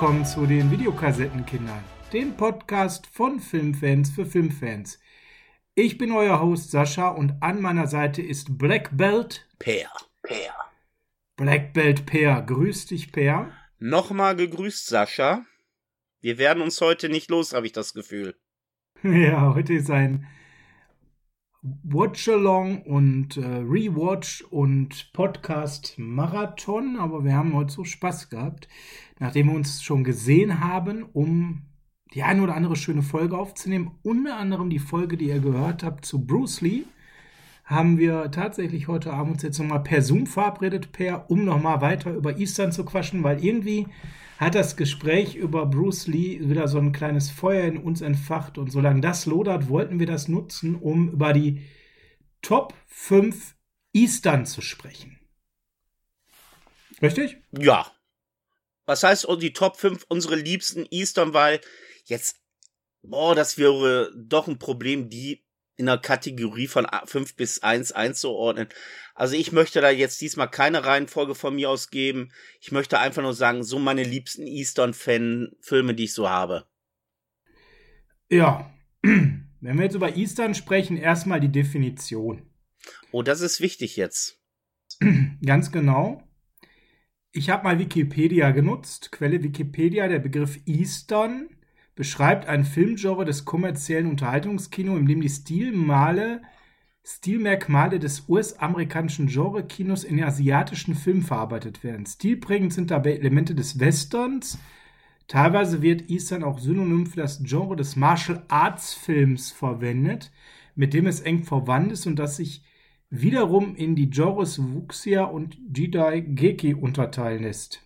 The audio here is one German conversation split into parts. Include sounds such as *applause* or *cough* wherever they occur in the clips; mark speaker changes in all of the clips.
Speaker 1: Willkommen zu den Videokassettenkindern, dem Podcast von Filmfans für Filmfans. Ich bin euer Host Sascha und an meiner Seite ist Black Belt
Speaker 2: Per. Per.
Speaker 1: Black Belt Per. Grüß dich, Per.
Speaker 2: Nochmal gegrüßt, Sascha. Wir werden uns heute nicht los, habe ich das Gefühl. *laughs*
Speaker 1: Ja, heute ist ein Watch-Along und äh, Rewatch und Podcast-Marathon, aber wir haben heute so Spaß gehabt, nachdem wir uns schon gesehen haben, um die eine oder andere schöne Folge aufzunehmen. Unter anderem die Folge, die ihr gehört habt zu Bruce Lee, haben wir tatsächlich heute Abend uns jetzt nochmal per Zoom verabredet, per, um nochmal weiter über Eastern zu quatschen, weil irgendwie hat das Gespräch über Bruce Lee wieder so ein kleines Feuer in uns entfacht. Und solange das lodert, wollten wir das nutzen, um über die Top 5 Eastern zu sprechen. Richtig?
Speaker 2: Ja. Was heißt oh, die Top 5 unsere liebsten Eastern, weil jetzt, boah, das wäre doch ein Problem, die in der Kategorie von 5 bis 1 einzuordnen. Also ich möchte da jetzt diesmal keine Reihenfolge von mir aus geben. Ich möchte einfach nur sagen, so meine liebsten Eastern-Fan-Filme, die ich so habe.
Speaker 1: Ja, *clears throat* wenn wir jetzt über Eastern sprechen, erstmal die Definition.
Speaker 2: Oh, das ist wichtig jetzt. *clears throat*
Speaker 1: Ganz genau. Ich habe mal Wikipedia genutzt. Quelle Wikipedia, der Begriff Eastern beschreibt ein Filmgenre des kommerziellen Unterhaltungskino, in dem die Stilmale, Stilmerkmale des US-amerikanischen Genre-Kinos in asiatischen Filmen verarbeitet werden. Stilprägend sind dabei Elemente des Westerns. Teilweise wird Eastern auch synonym für das Genre des Martial Arts Films verwendet, mit dem es eng verwandt ist und das sich wiederum in die Genres Wuxia und Jidai Geki unterteilen lässt.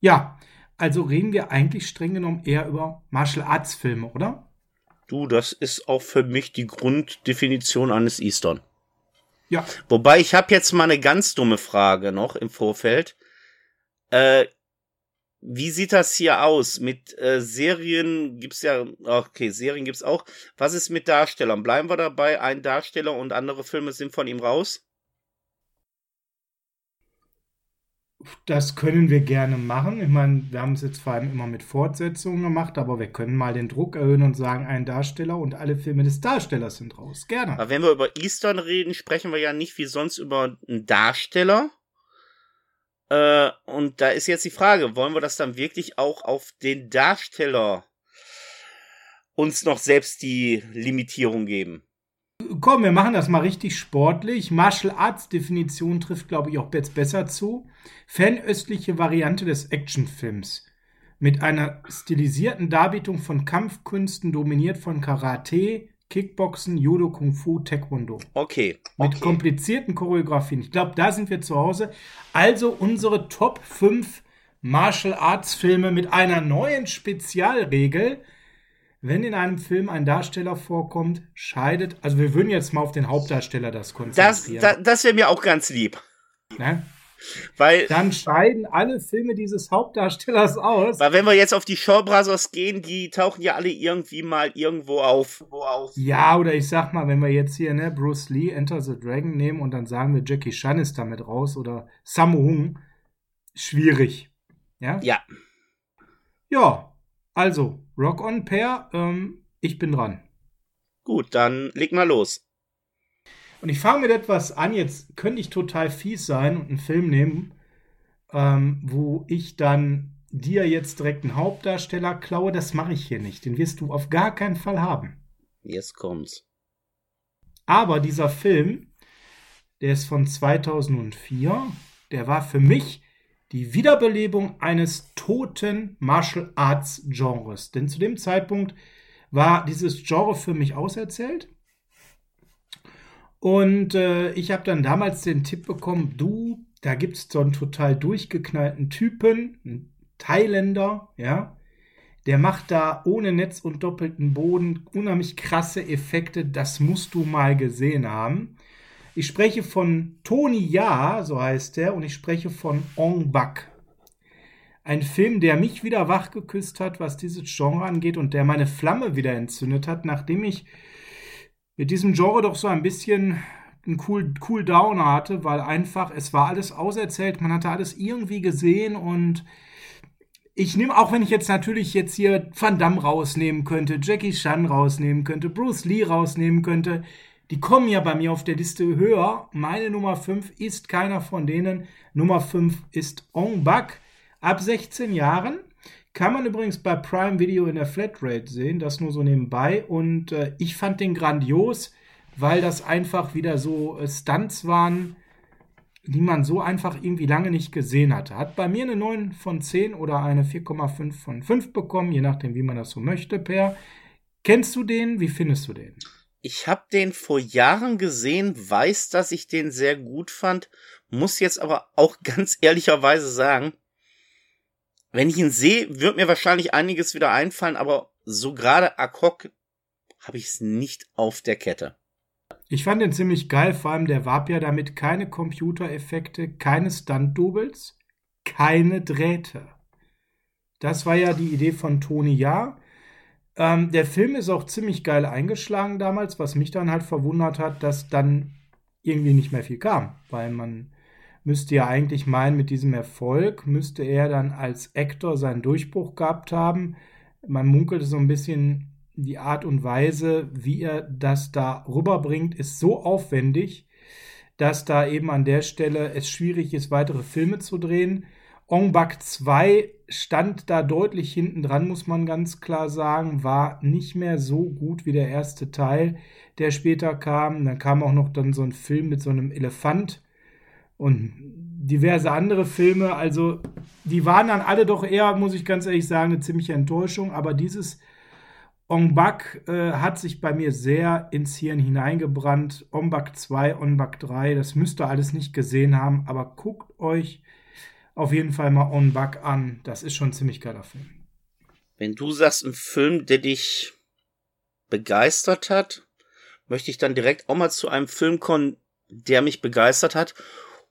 Speaker 1: Ja, also reden wir eigentlich streng genommen eher über Martial Arts Filme, oder?
Speaker 2: Du, das ist auch für mich die Grunddefinition eines Eastern.
Speaker 1: Ja.
Speaker 2: Wobei ich habe jetzt mal eine ganz dumme Frage noch im Vorfeld. Äh, wie sieht das hier aus? Mit äh, Serien gibt's ja, okay, Serien gibt's auch. Was ist mit Darstellern? Bleiben wir dabei, ein Darsteller und andere Filme sind von ihm raus?
Speaker 1: Das können wir gerne machen. Ich meine, wir haben es jetzt vor allem immer mit Fortsetzungen gemacht, aber wir können mal den Druck erhöhen und sagen, ein Darsteller und alle Filme des Darstellers sind raus. Gerne.
Speaker 2: Aber wenn wir über Eastern reden, sprechen wir ja nicht wie sonst über einen Darsteller. Äh, und da ist jetzt die Frage, wollen wir das dann wirklich auch auf den Darsteller uns noch selbst die Limitierung geben?
Speaker 1: Komm, wir machen das mal richtig sportlich. Martial Arts Definition trifft, glaube ich, auch jetzt besser zu. Fernöstliche Variante des Actionfilms. Mit einer stilisierten Darbietung von Kampfkünsten, dominiert von Karate, Kickboxen, Judo, Kung Fu, Taekwondo.
Speaker 2: Okay.
Speaker 1: Mit
Speaker 2: okay.
Speaker 1: komplizierten Choreografien. Ich glaube, da sind wir zu Hause. Also unsere Top 5 Martial Arts Filme mit einer neuen Spezialregel wenn in einem Film ein Darsteller vorkommt, scheidet, also wir würden jetzt mal auf den Hauptdarsteller das konzentrieren.
Speaker 2: Das, das, das wäre mir auch ganz lieb.
Speaker 1: Ne?
Speaker 2: Weil,
Speaker 1: Dann scheiden alle Filme dieses Hauptdarstellers aus.
Speaker 2: weil wenn wir jetzt auf die Shaw Brothers gehen, die tauchen ja alle irgendwie mal irgendwo auf. Auf.
Speaker 1: Ja, oder ich sag mal, wenn wir jetzt hier ne, Bruce Lee, Enter the Dragon nehmen und dann sagen wir, Jackie Chan ist damit raus oder Sammo Hung, schwierig. Ja?
Speaker 2: Ja.
Speaker 1: Ja, also, Rock on Pair, ähm, ich bin dran.
Speaker 2: Gut, dann leg mal los.
Speaker 1: Und ich fange mit etwas an, jetzt könnte ich total fies sein und einen Film nehmen, ähm, wo ich dann dir jetzt direkt einen Hauptdarsteller klaue. Das mache ich hier nicht. Den wirst du auf gar keinen Fall haben.
Speaker 2: Jetzt kommt's.
Speaker 1: Aber dieser Film, der ist von 2004, der war für mich die Wiederbelebung eines toten Martial Arts Genres. Denn zu dem Zeitpunkt war dieses Genre für mich auserzählt. Und äh, ich habe dann damals den Tipp bekommen, du, da gibt es so einen total durchgeknallten Typen, einen Thailänder, ja, der macht da ohne Netz und doppelten Boden unheimlich krasse Effekte, das musst du mal gesehen haben. Ich spreche von Tony Ya, so heißt er, und ich spreche von Ong Bak. Ein Film, der mich wieder wachgeküsst hat, was dieses Genre angeht und der meine Flamme wieder entzündet hat, nachdem ich mit diesem Genre doch so ein bisschen einen cool, cool Downer hatte, weil einfach, es war alles auserzählt, man hatte alles irgendwie gesehen und ich nehme, auch wenn ich jetzt natürlich jetzt hier Van Damme rausnehmen könnte, Jackie Chan rausnehmen könnte, Bruce Lee rausnehmen könnte, die kommen ja bei mir auf der Liste höher. Meine Nummer 5 ist keiner von denen. Nummer 5 ist Ong Bak. Ab 16 Jahren. Kann man übrigens bei Prime Video in der Flatrate sehen, das nur so nebenbei. Und äh, ich fand den grandios, weil das einfach wieder so äh, Stunts waren, die man so einfach irgendwie lange nicht gesehen hatte. Hat bei mir eine 9 von 10 oder eine 4,5 von 5 bekommen, je nachdem, wie man das so möchte, Per. Kennst du den? Wie findest du den?
Speaker 2: Ich habe den vor Jahren gesehen, weiß, dass ich den sehr gut fand, muss jetzt aber auch *laughs* ganz ehrlicherweise sagen, wenn ich ihn sehe, wird mir wahrscheinlich einiges wieder einfallen, aber so gerade ad hoc habe ich es nicht auf der Kette.
Speaker 1: Ich fand den ziemlich geil, vor allem der warb ja damit keine Computereffekte, keine Stunt-Doubles, keine Drähte. Das war ja die Idee von Tony Ja. Ähm, der Film ist auch ziemlich geil eingeschlagen damals, was mich dann halt verwundert hat, dass dann irgendwie nicht mehr viel kam, weil man müsste ja eigentlich meinen, mit diesem Erfolg müsste er dann als Actor seinen Durchbruch gehabt haben. Man munkelte so ein bisschen die Art und Weise, wie er das da rüberbringt, ist so aufwendig, dass da eben an der Stelle es schwierig ist, weitere Filme zu drehen. Ong Bak 2 stand da deutlich hinten dran, muss man ganz klar sagen, war nicht mehr so gut wie der erste Teil, der später kam. Dann kam auch noch dann so ein Film mit so einem Elefant und diverse andere Filme. Also die waren dann alle doch eher, muss ich ganz ehrlich sagen, eine ziemliche Enttäuschung. Aber dieses Ong Bak äh, hat sich bei mir sehr ins Hirn hineingebrannt. Ong Bak 2, Ong Bak 3, das müsst ihr alles nicht gesehen haben, aber guckt euch auf jeden Fall mal Ong Bak an. Das ist schon ein ziemlich geiler Film.
Speaker 2: Wenn du sagst, ein Film, der dich begeistert hat, möchte ich dann direkt auch mal zu einem Film kommen, der mich begeistert hat.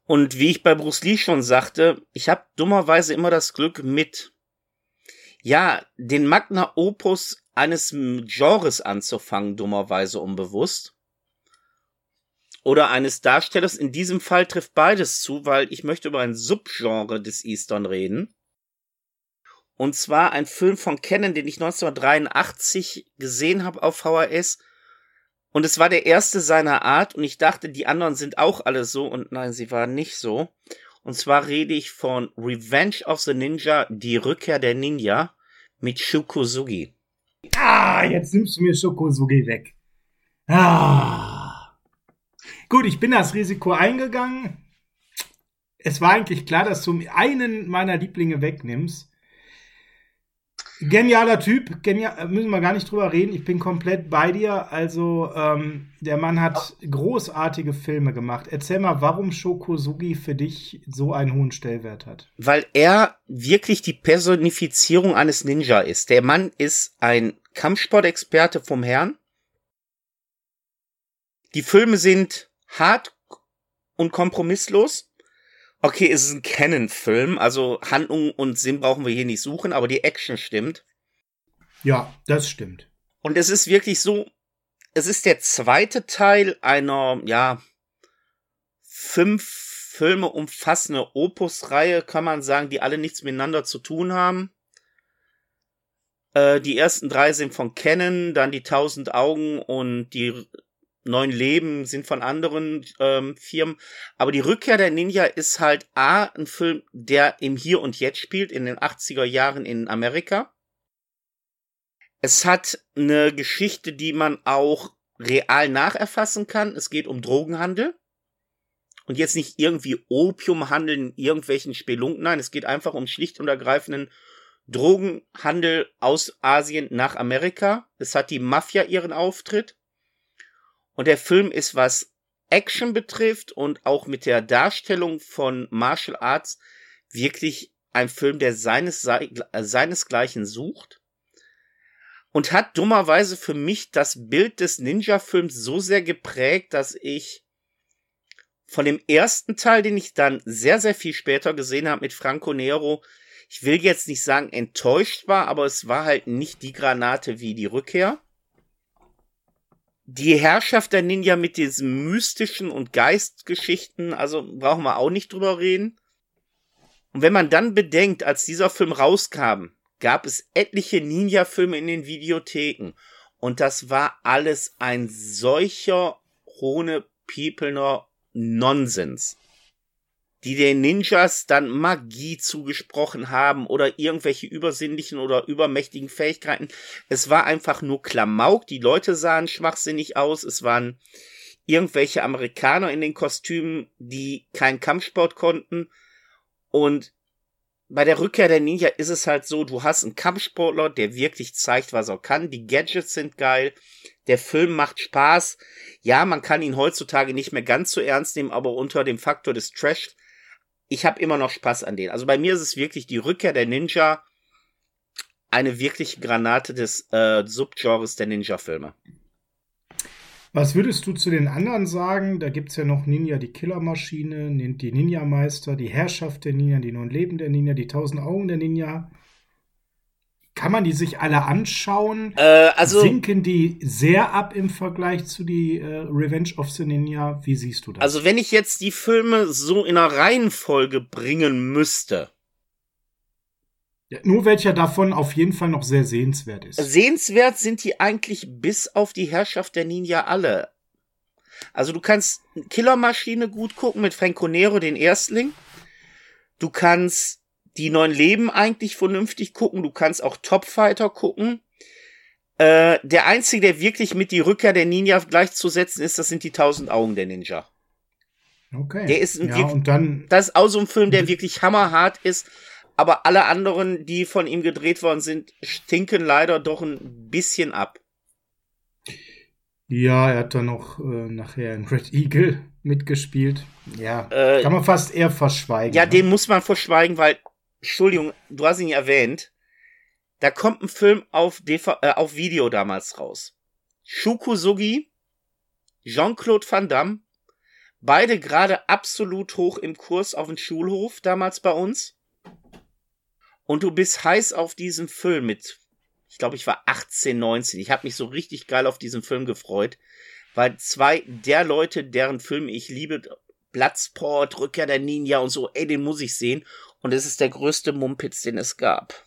Speaker 2: Und wie ich bei Bruce Lee schon sagte, ich habe dummerweise immer das Glück mit, ja, den Magna Opus eines Genres anzufangen, dummerweise unbewusst. Oder eines Darstellers. In diesem Fall trifft beides zu, weil ich möchte über ein Subgenre des Eastern reden. Und zwar ein Film von Canon, den ich 1983 gesehen habe auf VHS. Und es war der erste seiner Art und ich dachte, die anderen sind auch alle so und nein, sie waren nicht so. Und zwar rede ich von Revenge of the Ninja, die Rückkehr der Ninja mit Shukosugi.
Speaker 1: Ah, jetzt nimmst du mir Schokosugi weg. Ah. Gut, ich bin das Risiko eingegangen. Es war eigentlich klar, dass du einen meiner Lieblinge wegnimmst. Genialer Typ, genial, müssen wir gar nicht drüber reden. Ich bin komplett bei dir. Also, ähm, der Mann hat großartige Filme gemacht. Erzähl mal, warum Shokosugi für dich so einen hohen Stellwert hat.
Speaker 2: Weil er wirklich die Personifizierung eines Ninja ist. Der Mann ist ein Kampfsportexperte vom Herrn. Die Filme sind hart und kompromisslos. Okay, es ist ein Canon-Film, also Handlung und Sinn brauchen wir hier nicht suchen, aber die Action stimmt.
Speaker 1: Ja, das stimmt.
Speaker 2: Und es ist wirklich so, es ist der zweite Teil einer, ja, fünf Filme umfassende Opus-Reihe, kann man sagen, die alle nichts miteinander zu tun haben. Äh, die ersten drei sind von Canon, dann die Tausend Augen und die neuen Leben sind von anderen ähm, Firmen. Aber die Rückkehr der Ninja ist halt A, ein Film, der im Hier und Jetzt spielt, in den 80er Jahren in Amerika. Es hat eine Geschichte, die man auch real nacherfassen kann. Es geht um Drogenhandel. Und jetzt nicht irgendwie Opiumhandel in irgendwelchen Spelunken. Nein, es geht einfach um schlicht und ergreifenden Drogenhandel aus Asien nach Amerika. Es hat die Mafia ihren Auftritt. Und der Film ist, was Action betrifft und auch mit der Darstellung von Martial Arts wirklich ein Film, der seines, seinesgleichen sucht. Und hat dummerweise für mich das Bild des Ninja-Films so sehr geprägt, dass ich von dem ersten Teil, den ich dann sehr, sehr viel später gesehen habe mit Franco Nero, ich will jetzt nicht sagen enttäuscht war, aber es war halt nicht die Granate wie die Rückkehr die Herrschaft der Ninja mit diesen mystischen und Geistgeschichten, also brauchen wir auch nicht drüber reden. Und wenn man dann bedenkt, als dieser Film rauskam, gab es etliche Ninja-Filme in den Videotheken. Und das war alles ein solcher Rone Piepelner Nonsens. Die den Ninjas dann Magie zugesprochen haben oder irgendwelche übersinnlichen oder übermächtigen Fähigkeiten. Es war einfach nur Klamauk. Die Leute sahen schwachsinnig aus. Es waren irgendwelche Amerikaner in den Kostümen, die keinen Kampfsport konnten. Und bei der Rückkehr der Ninja ist es halt so, du hast einen Kampfsportler, der wirklich zeigt, was er kann. Die Gadgets sind geil. Der Film macht Spaß. Ja, man kann ihn heutzutage nicht mehr ganz so ernst nehmen, aber unter dem Faktor des Trash, ich habe immer noch Spaß an denen. Also bei mir ist es wirklich die Rückkehr der Ninja, eine wirkliche Granate des äh, Subgenres der Ninja-Filme.
Speaker 1: Was würdest du zu den anderen sagen? Da gibt es ja noch Ninja die Killermaschine, die Ninja-Meister, die Herrschaft der Ninja, die neun Leben der Ninja, die tausend Augen der Ninja. Kann man die sich alle anschauen?
Speaker 2: Äh, also,
Speaker 1: Sinken die sehr ab im Vergleich zu die äh, Revenge of the Ninja? Wie siehst du das?
Speaker 2: Also wenn ich jetzt die Filme so in einer Reihenfolge bringen müsste,
Speaker 1: ja, nur welcher davon auf jeden Fall noch sehr sehenswert ist.
Speaker 2: Sehenswert sind die eigentlich bis auf die Herrschaft der Ninja alle. Also du kannst Killermaschine gut gucken mit Franco Nero, den Erstling. Du kannst die neuen Leben eigentlich vernünftig gucken. Du kannst auch Topfighter gucken. Äh, der einzige, der wirklich mit die Rückkehr der Ninja gleichzusetzen ist, das sind die tausend Augen der Ninja.
Speaker 1: Okay.
Speaker 2: Der ist ein
Speaker 1: ja, und dann
Speaker 2: das ist auch so ein Film, der wirklich hammerhart ist aber alle anderen, die von ihm gedreht worden sind, stinken leider doch ein bisschen ab.
Speaker 1: Ja, er hat dann noch äh, nachher in Red Eagle mitgespielt. Ja, äh, kann man fast eher verschweigen.
Speaker 2: Ja, ne? den muss man verschweigen, weil, Entschuldigung, du hast ihn erwähnt. Da kommt ein Film auf, DV, äh, auf Video damals raus. Shukusugi, Jean-Claude Van Damme, beide gerade absolut hoch im Kurs auf dem Schulhof damals bei uns und du bist heiß auf diesen Film mit, ich glaube, ich war 18, 19. Ich habe mich so richtig geil auf diesen Film gefreut, weil zwei der Leute, deren Filme ich liebe, Bloodsport, Rückkehr der Ninja und so, ey, den muss ich sehen. Und es ist der größte Mumpitz, den es gab.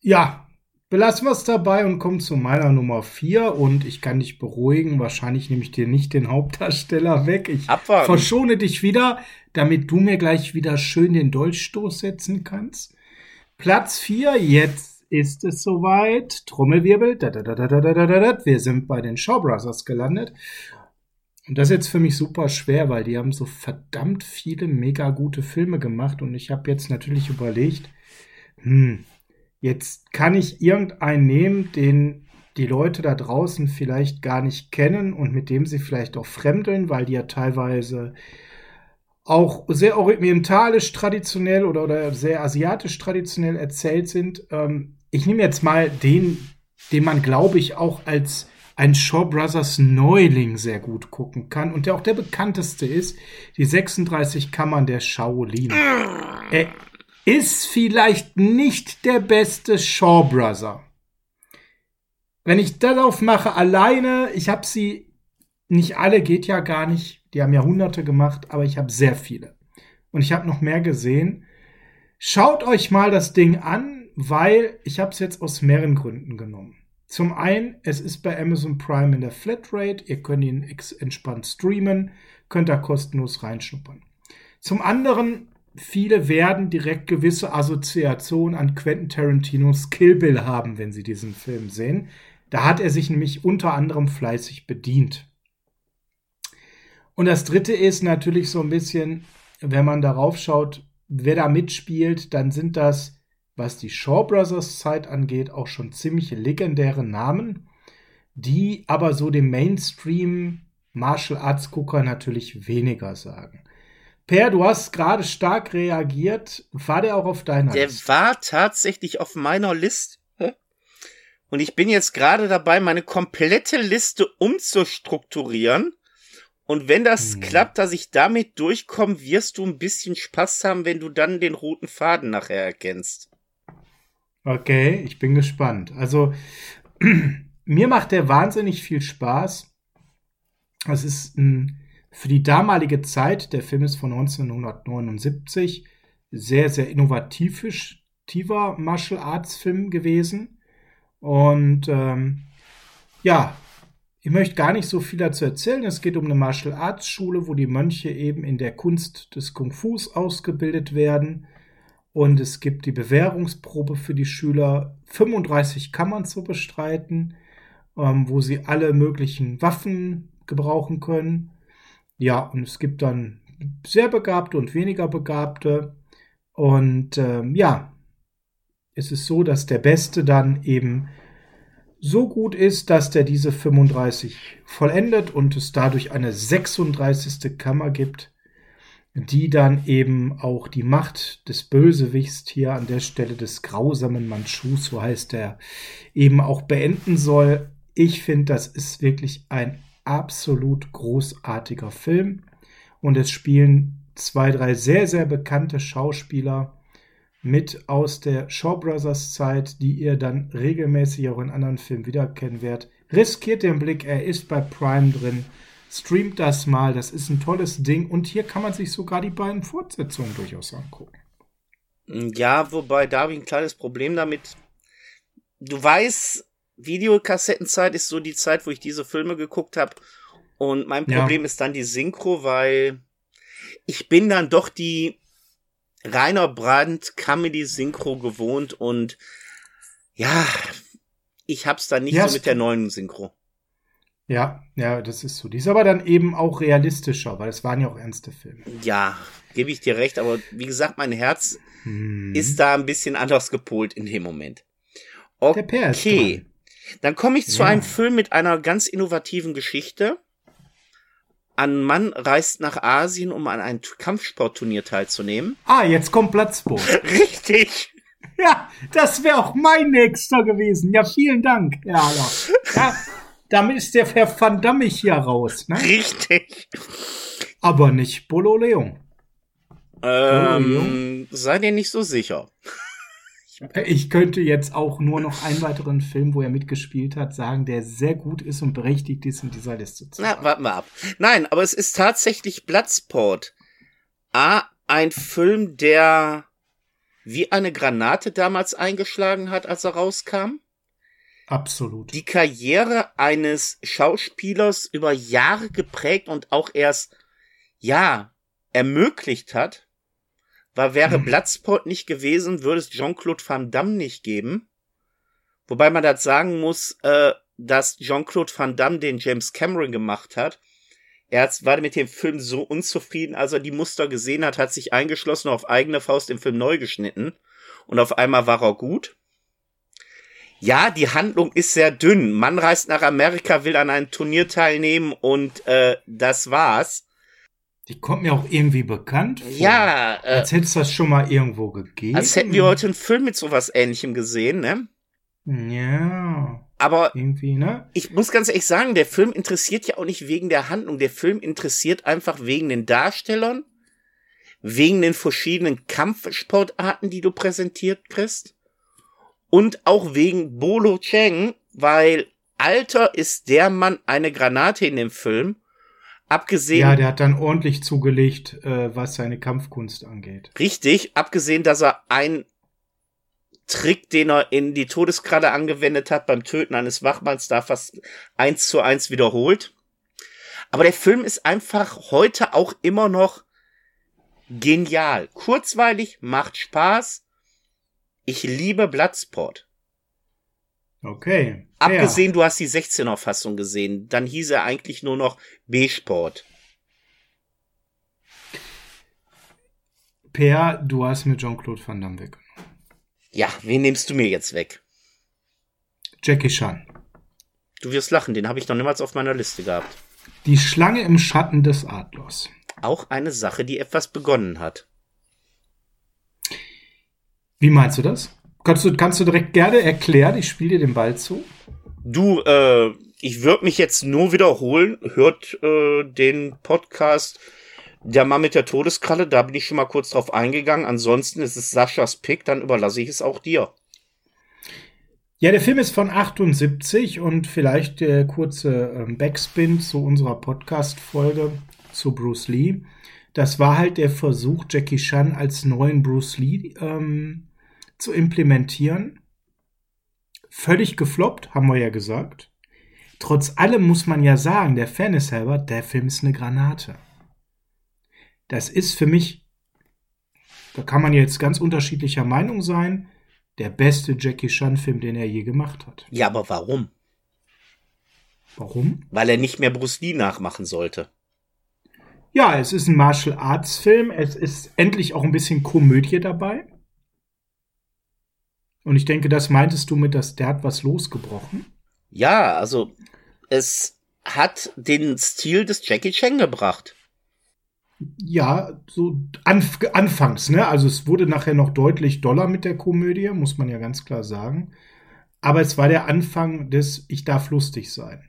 Speaker 1: Ja, belassen wir es dabei und kommen zu meiner Nummer 4. Und ich kann dich beruhigen, wahrscheinlich nehme ich dir nicht den Hauptdarsteller weg. Ich
Speaker 2: Abwarten.
Speaker 1: verschone dich wieder damit du mir gleich wieder schön den Dolchstoß setzen kannst. Platz 4, jetzt ist es soweit. Trommelwirbel. Da, da, da, da, da, da, da, Wir sind bei den Shaw Brothers gelandet. Und das ist jetzt für mich super schwer, weil die haben so verdammt viele mega gute Filme gemacht und ich habe jetzt natürlich überlegt, hm, jetzt kann ich irgendeinen nehmen, den die Leute da draußen vielleicht gar nicht kennen und mit dem sie vielleicht auch fremdeln, weil die ja teilweise auch sehr orientalisch traditionell oder, oder sehr asiatisch traditionell erzählt sind. Ähm, ich nehme jetzt mal den, den man, glaube ich, auch als ein Shaw Brothers Neuling sehr gut gucken kann und der auch der bekannteste ist, die 36 Kammern der Shaolin. Er ist vielleicht nicht der beste Shaw Brother. Wenn ich darauf mache, alleine, ich habe sie nicht alle, geht ja gar nicht, die haben Jahrhunderte gemacht, aber ich habe sehr viele. Und ich habe noch mehr gesehen. Schaut euch mal das Ding an, weil ich habe es jetzt aus mehreren Gründen genommen. Zum einen, es ist bei Amazon Prime in der Flatrate. Ihr könnt ihn entspannt streamen, könnt da kostenlos reinschnuppern. Zum anderen, viele werden direkt gewisse Assoziationen an Quentin Tarantinos Kill Bill haben, wenn sie diesen Film sehen. Da hat er sich nämlich unter anderem fleißig bedient. Und das dritte ist natürlich so ein bisschen, wenn man darauf schaut, wer da mitspielt, dann sind das, was die Shaw Brothers Zeit angeht, auch schon ziemlich legendäre Namen, die aber so dem Mainstream Martial Arts Gucker natürlich weniger sagen. Per, du hast gerade stark reagiert. War der auch auf deiner
Speaker 2: der Liste? Der war tatsächlich auf meiner Liste. Und ich bin jetzt gerade dabei, meine komplette Liste umzustrukturieren und wenn das hm. klappt, dass ich damit durchkomme, wirst du ein bisschen Spaß haben, wenn du dann den roten Faden nachher erkennst.
Speaker 1: Okay, ich bin gespannt. Also, *clears throat* mir macht der wahnsinnig viel Spaß. Es ist ein für die damalige Zeit, der Film ist von 1979, sehr, sehr innovativer Martial Arts Film gewesen. Und ähm, ja, ich möchte gar nicht so viel dazu erzählen. Es geht um eine Martial Arts Schule, wo die Mönche eben in der Kunst des Kung Fus ausgebildet werden. Und es gibt die Bewährungsprobe für die Schüler, 35 Kammern zu bestreiten, ähm, wo sie alle möglichen Waffen gebrauchen können. Ja, und es gibt dann sehr begabte und weniger begabte. Und ähm, ja, es ist so, dass der Beste dann eben so gut ist, dass der diese 35 vollendet und es dadurch eine 36. Kammer gibt, die dann eben auch die Macht des Bösewichts hier an der Stelle des grausamen Manchus, so heißt er, eben auch beenden soll. Ich finde, das ist wirklich ein absolut großartiger Film und es spielen zwei, drei sehr, sehr bekannte Schauspieler mit aus der Shaw Brothers Zeit, die ihr dann regelmäßig auch in anderen Filmen wiedererkennen werdet. Riskiert den Blick, er ist bei Prime drin. Streamt das mal, das ist ein tolles Ding. Und hier kann man sich sogar die beiden Fortsetzungen durchaus angucken.
Speaker 2: Ja, wobei da habe ich ein kleines Problem damit. Du weißt, Videokassettenzeit ist so die Zeit, wo ich diese Filme geguckt habe. Und mein Problem ja. ist dann die Synchro, weil ich bin dann doch die Rainer Brandt Comedy Synchro gewohnt und ja, ich hab's dann nicht ja, so mit der neuen Synchro.
Speaker 1: Ja, ja, das ist so. Die ist aber dann eben auch realistischer, weil es waren ja auch ernste Filme.
Speaker 2: Ja, gebe ich dir recht, aber wie gesagt, mein Herz hm. ist da ein bisschen anders gepolt in dem Moment. Okay. Dann komme ich zu ja. einem Film mit einer ganz innovativen Geschichte. Ein Mann reist nach Asien, um an einem Kampfsportturnier teilzunehmen.
Speaker 1: Ah, jetzt kommt Platzboot. *laughs*
Speaker 2: Richtig.
Speaker 1: Ja, das wäre auch mein nächster gewesen. Ja, vielen Dank, Ja, ja damit ist der Herr Van Damme hier raus. Ne?
Speaker 2: Richtig.
Speaker 1: Aber nicht Bolo Leon.
Speaker 2: Ähm, sei dir nicht so sicher. *laughs*
Speaker 1: Ich könnte jetzt auch nur noch einen weiteren Film, wo er mitgespielt hat, sagen, der sehr gut ist und berechtigt ist, in dieser Liste zu.
Speaker 2: Na, warten wir ab. Nein, aber es ist tatsächlich Bloodsport. A, ein Film, der wie eine Granate damals eingeschlagen hat, als er rauskam.
Speaker 1: Absolut.
Speaker 2: Die Karriere eines Schauspielers über Jahre geprägt und auch erst, ja, ermöglicht hat. Weil wäre mhm. Bloodsport nicht gewesen, würde es Jean-Claude Van Damme nicht geben. Wobei man das sagen muss, äh, dass Jean-Claude Van Damme den James Cameron gemacht hat. Er war mit dem Film so unzufrieden, als er die Muster gesehen hat, hat sich eingeschlossen, auf eigene Faust den Film neu geschnitten. Und auf einmal war er gut. Ja, die Handlung ist sehr dünn. Man reist nach Amerika, will an einem Turnier teilnehmen und äh, das war's.
Speaker 1: Die kommt mir auch irgendwie bekannt vor.
Speaker 2: Ja.
Speaker 1: Äh, als hätte es das schon mal irgendwo gegeben.
Speaker 2: Als hätten wir heute einen Film mit sowas ähnlichem gesehen, ne?
Speaker 1: Ja.
Speaker 2: Aber irgendwie, ne? ich muss ganz ehrlich sagen, der Film interessiert ja auch nicht wegen der Handlung. Der Film interessiert einfach wegen den Darstellern, wegen den verschiedenen Kampfsportarten, die du präsentiert kriegst. Und auch wegen Bolo Cheng, weil Alter ist der Mann eine Granate in dem Film. Abgesehen.
Speaker 1: Ja, der hat dann ordentlich zugelegt, äh, was seine Kampfkunst angeht.
Speaker 2: Richtig, abgesehen, dass er ein Trick, den er in die Todeskralle angewendet hat beim Töten eines Wachmanns, da fast eins zu eins wiederholt. Aber der Film ist einfach heute auch immer noch genial. Kurzweilig, macht Spaß. Ich liebe Bloodsport.
Speaker 1: Okay.
Speaker 2: Abgesehen, du hast die 16er Fassung gesehen. Dann hieß er eigentlich nur noch B-Sport.
Speaker 1: Per, du hast mir Jean-Claude Van Damme weggenommen.
Speaker 2: Ja, wen nimmst du mir jetzt weg?
Speaker 1: Jackie Chan.
Speaker 2: Du wirst lachen, den habe ich noch niemals auf meiner Liste gehabt.
Speaker 1: Die Schlange im Schatten des Adlers.
Speaker 2: Auch eine Sache, die etwas begonnen hat.
Speaker 1: Wie meinst du das? Kannst du, kannst du direkt gerne erklären? Ich spiele dir den Ball zu.
Speaker 2: Du, äh, ich würde mich jetzt nur wiederholen. Hört äh, den Podcast Der Mann mit der Todeskralle. Da bin ich schon mal kurz drauf eingegangen. Ansonsten ist es Saschas Pick. Dann überlasse ich es auch dir.
Speaker 1: Ja, der Film ist von 78 und vielleicht der kurze ähm, Backspin zu unserer Podcast-Folge. zu Bruce Lee. Das war halt der Versuch, Jackie Chan als neuen Bruce Lee ähm, zu implementieren. Völlig gefloppt, haben wir ja gesagt. Trotz allem muss man ja sagen, der Fairness halber, der Film ist eine Granate. Das ist für mich, da kann man jetzt ganz unterschiedlicher Meinung sein, der beste Jackie Chan-Film, den er je gemacht hat.
Speaker 2: Ja, aber warum?
Speaker 1: Warum?
Speaker 2: Weil er nicht mehr Bruce Lee nachmachen sollte.
Speaker 1: Ja, es ist ein Martial Arts Film. Es ist endlich auch ein bisschen Komödie dabei. Und ich denke, das meintest du mit, dass der hat was losgebrochen.
Speaker 2: Ja, also es hat den Stil des Jackie Chan gebracht.
Speaker 1: Ja, so anf anfangs, ne? Also es wurde nachher noch deutlich doller mit der Komödie, muss man ja ganz klar sagen. Aber es war der Anfang des Ich darf lustig sein.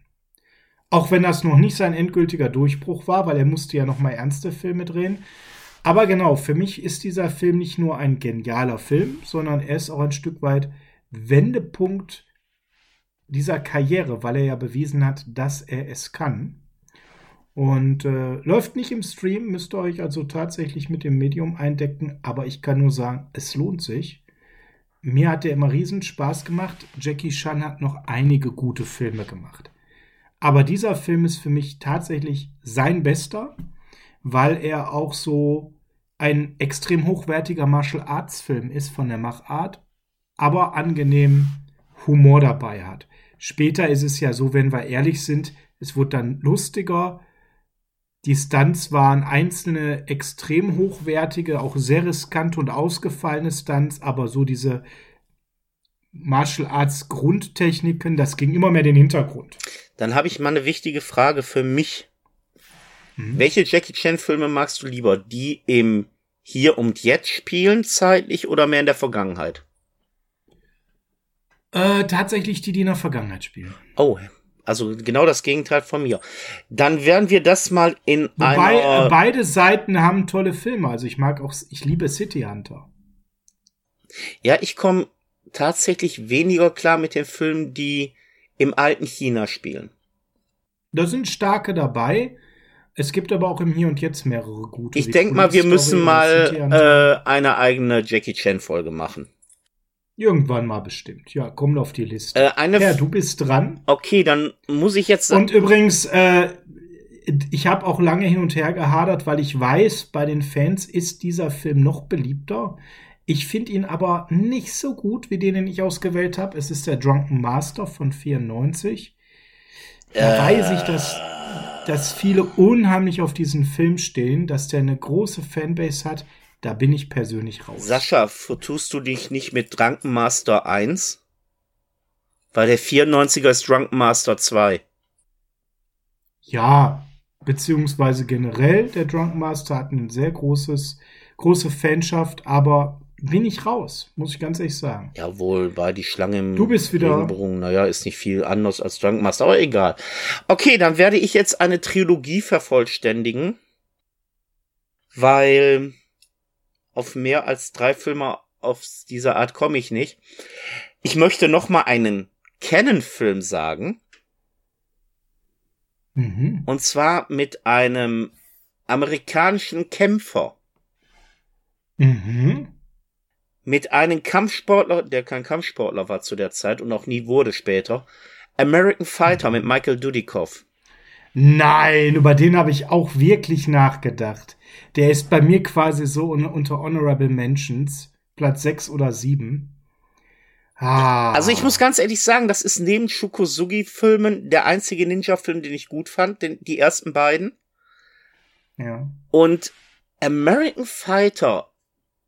Speaker 1: Auch wenn das noch nicht sein endgültiger Durchbruch war, weil er musste ja noch mal ernste Filme drehen. Aber genau, für mich ist dieser Film nicht nur ein genialer Film, sondern er ist auch ein Stück weit Wendepunkt dieser Karriere, weil er ja bewiesen hat, dass er es kann. Und äh, läuft nicht im Stream, müsst ihr euch also tatsächlich mit dem Medium eindecken, aber ich kann nur sagen, es lohnt sich. Mir hat der immer riesen Spaß gemacht. Jackie Chan hat noch einige gute Filme gemacht. Aber dieser Film ist für mich tatsächlich sein bester, weil er auch so ein extrem hochwertiger Martial Arts Film ist von der Machart, aber angenehm Humor dabei hat. Später ist es ja so, wenn wir ehrlich sind, es wird dann lustiger. Die Stunts waren einzelne extrem hochwertige, auch sehr riskante und ausgefallene Stunts, aber so diese Martial Arts Grundtechniken, das ging immer mehr den Hintergrund.
Speaker 2: Dann habe ich mal eine wichtige Frage für mich. Mhm. Welche Jackie Chan Filme magst du lieber? Die im Hier und Jetzt spielen, zeitlich oder mehr in der Vergangenheit?
Speaker 1: Äh, tatsächlich die, die in der Vergangenheit spielen.
Speaker 2: Oh, also genau das Gegenteil von mir. Dann werden wir das mal in
Speaker 1: Wobei,
Speaker 2: einer...
Speaker 1: Äh, beide Seiten haben tolle Filme. Also ich mag auch, ich liebe City Hunter.
Speaker 2: Ja, ich komme tatsächlich weniger klar mit den Filmen, die im alten China spielen.
Speaker 1: Da sind starke dabei. Es gibt aber auch im Hier und Jetzt mehrere gute.
Speaker 2: Ich denke mal, wir müssen mal äh, eine eigene Jackie Chan Folge machen.
Speaker 1: Irgendwann mal bestimmt. Ja, kommt auf die Liste.
Speaker 2: Äh, eine
Speaker 1: ja, du bist dran.
Speaker 2: Okay, dann muss ich jetzt.
Speaker 1: Und übrigens, äh, ich habe auch lange hin und her gehadert, weil ich weiß, bei den Fans ist dieser Film noch beliebter. Ich finde ihn aber nicht so gut wie den, den ich ausgewählt habe. Es ist der Drunken Master von 94. Da äh. weiß ich, dass, dass viele unheimlich auf diesen Film stehen, dass der eine große Fanbase hat. Da bin ich persönlich raus.
Speaker 2: Sascha, vertust du dich nicht mit Drunken Master 1? Weil der 94er ist Drunken Master 2.
Speaker 1: Ja, beziehungsweise generell, der Drunken Master hat ein sehr großes, große Fanschaft, aber bin ich raus, muss ich ganz ehrlich sagen.
Speaker 2: Jawohl, war die Schlange im
Speaker 1: Du bist wieder.
Speaker 2: Regenbogen, naja, ist nicht viel anders als Drunken Master, aber egal. Okay, dann werde ich jetzt eine Trilogie vervollständigen, weil auf mehr als drei Filme auf dieser Art komme ich nicht. Ich möchte noch mal einen Canon-Film sagen.
Speaker 1: Mhm.
Speaker 2: Und zwar mit einem amerikanischen Kämpfer.
Speaker 1: Mhm.
Speaker 2: Mit einem Kampfsportler, der kein Kampfsportler war zu der Zeit und auch nie wurde später. American Fighter mit Michael Dudikoff.
Speaker 1: Nein, über den habe ich auch wirklich nachgedacht. Der ist bei mir quasi so unter Honorable Mentions, Platz 6 oder 7.
Speaker 2: Ah. Also ich muss ganz ehrlich sagen, das ist neben Shukosugi-Filmen der einzige Ninja-Film, den ich gut fand, den, die ersten beiden.
Speaker 1: Ja.
Speaker 2: Und American Fighter,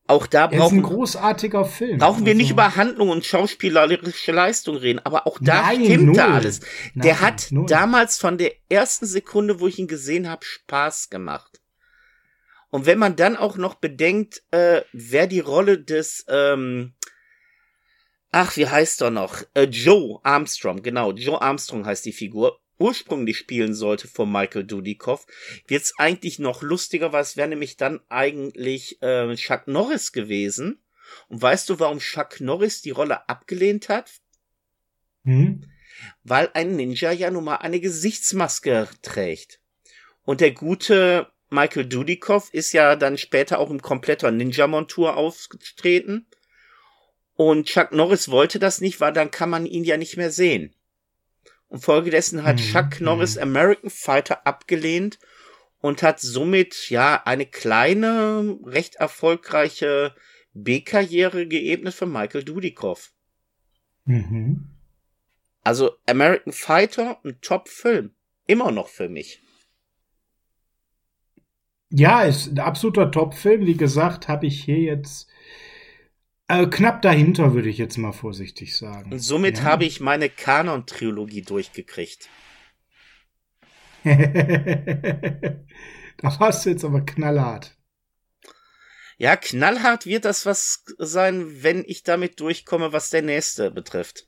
Speaker 2: auch da brauchen,
Speaker 1: ist ein großartiger Film.
Speaker 2: brauchen wir also. nicht über Handlung und schauspielerische Leistung reden, aber auch da Nein, stimmt da alles. Nein, der hat null. damals von der ersten Sekunde, wo ich ihn gesehen habe, Spaß gemacht. Und wenn man dann auch noch bedenkt, äh, wer die Rolle des, ähm, ach, wie heißt er noch? Äh, Joe Armstrong, genau, Joe Armstrong heißt die Figur, ursprünglich spielen sollte von Michael Dudikoff, wird's eigentlich noch lustiger, weil es wäre nämlich dann eigentlich äh, Chuck Norris gewesen. Und weißt du, warum Chuck Norris die Rolle abgelehnt hat?
Speaker 1: Hm?
Speaker 2: Weil ein Ninja ja nun mal eine Gesichtsmaske trägt. Und der gute Michael Dudikoff ist ja dann später auch im kompletter Ninja-Montur aufgetreten. Und Chuck Norris wollte das nicht, weil dann kann man ihn ja nicht mehr sehen. Und folgedessen hat mhm. Chuck Norris mhm. American Fighter abgelehnt und hat somit ja eine kleine, recht erfolgreiche B-Karriere geebnet für Michael Dudikoff. Mhm. Also American Fighter, ein Top-Film. Immer noch für mich.
Speaker 1: Ja, ist ein absoluter Top-Film. Wie gesagt, habe ich hier jetzt äh, knapp dahinter, würde ich jetzt mal vorsichtig sagen.
Speaker 2: Und somit ja. habe ich meine Kanon-Trilogie durchgekriegt. *laughs*
Speaker 1: da warst du jetzt aber knallhart.
Speaker 2: Ja, knallhart wird das was sein, wenn ich damit durchkomme, was der nächste betrifft.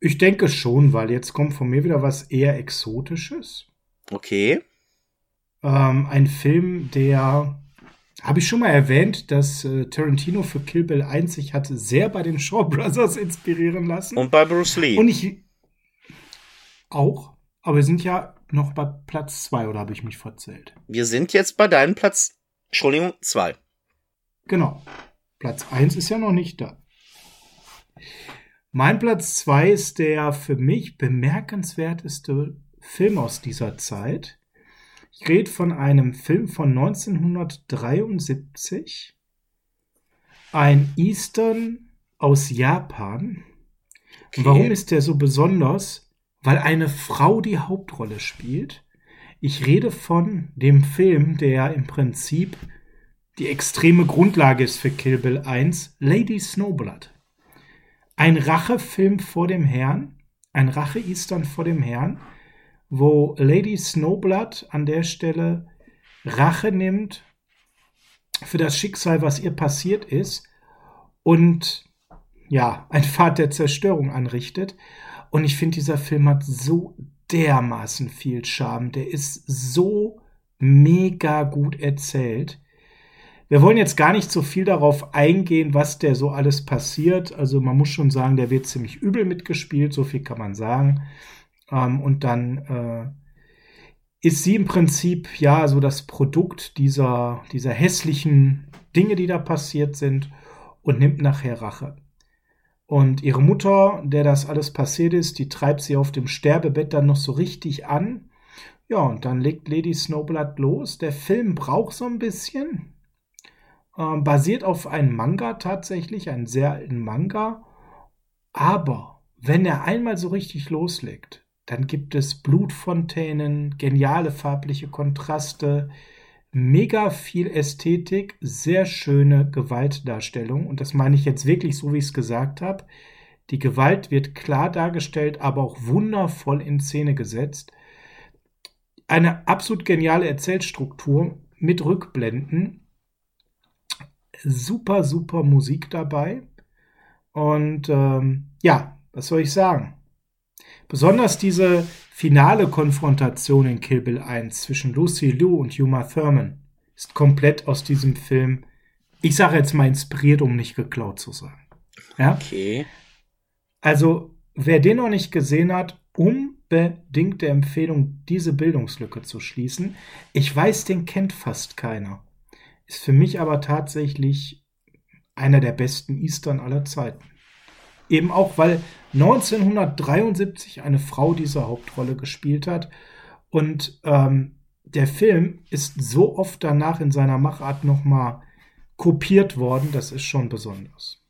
Speaker 1: Ich denke schon, weil jetzt kommt von mir wieder was eher Exotisches.
Speaker 2: Okay.
Speaker 1: Ähm, ein Film, der habe ich schon mal erwähnt, dass äh, Tarantino für Kill Bill 1 sich hat sehr bei den Shaw Brothers *laughs* inspirieren lassen.
Speaker 2: Und bei Bruce Lee.
Speaker 1: Und ich auch, aber wir sind ja noch bei Platz 2 oder habe ich mich verzählt?
Speaker 2: Wir sind jetzt bei deinem Platz, Entschuldigung, 2.
Speaker 1: Genau. Platz 1 ist ja noch nicht da. Mein Platz 2 ist der für mich bemerkenswerteste Film aus dieser Zeit. Ich rede von einem Film von 1973. Ein Eastern aus Japan. Okay. Warum ist der so besonders? Weil eine Frau die Hauptrolle spielt. Ich rede von dem Film, der im Prinzip die extreme Grundlage ist für Kill Bill 1, Lady Snowblood. Ein Rachefilm vor dem Herrn, ein Rache-Eastern vor dem Herrn, wo Lady Snowblood an der Stelle Rache nimmt für das Schicksal, was ihr passiert ist und ja, ein Pfad der Zerstörung anrichtet. Und ich finde, dieser Film hat so dermaßen viel Charme. Der ist so mega gut erzählt. Wir wollen jetzt gar nicht so viel darauf eingehen, was der so alles passiert. Also man muss schon sagen, der wird ziemlich übel mitgespielt, so viel kann man sagen. Ähm, und dann äh, ist sie im Prinzip ja so das Produkt dieser, dieser hässlichen Dinge, die da passiert sind und nimmt nachher Rache. Und ihre Mutter, der das alles passiert ist, die treibt sie auf dem Sterbebett dann noch so richtig an. Ja, und dann legt Lady Snowblood los. Der Film braucht so ein bisschen. Ähm, basiert auf einem Manga tatsächlich, einen sehr alten Manga. Aber wenn er einmal so richtig loslegt, dann gibt es Blutfontänen, geniale farbliche Kontraste, mega viel Ästhetik, sehr schöne Gewaltdarstellung. Und das meine ich jetzt wirklich so, wie ich es gesagt habe. Die Gewalt wird klar dargestellt, aber auch wundervoll in Szene gesetzt. Eine absolut geniale Erzählstruktur mit Rückblenden. Super, super Musik dabei. Und ähm, ja, was soll ich sagen? Besonders diese finale Konfrontation in Kill Bill 1 zwischen Lucy Liu und Uma Thurman ist komplett aus diesem Film, ich sage jetzt mal inspiriert, um nicht geklaut zu sagen. Ja?
Speaker 2: Okay.
Speaker 1: Also, wer den noch nicht gesehen hat, unbedingte Empfehlung, diese Bildungslücke zu schließen. Ich weiß, den kennt fast keiner. Ist für mich aber tatsächlich einer der besten Eastern aller Zeiten. Eben auch, weil 1973 eine Frau diese Hauptrolle gespielt hat. Und ähm, der Film ist so oft danach in seiner Machart nochmal kopiert worden, das ist schon besonders.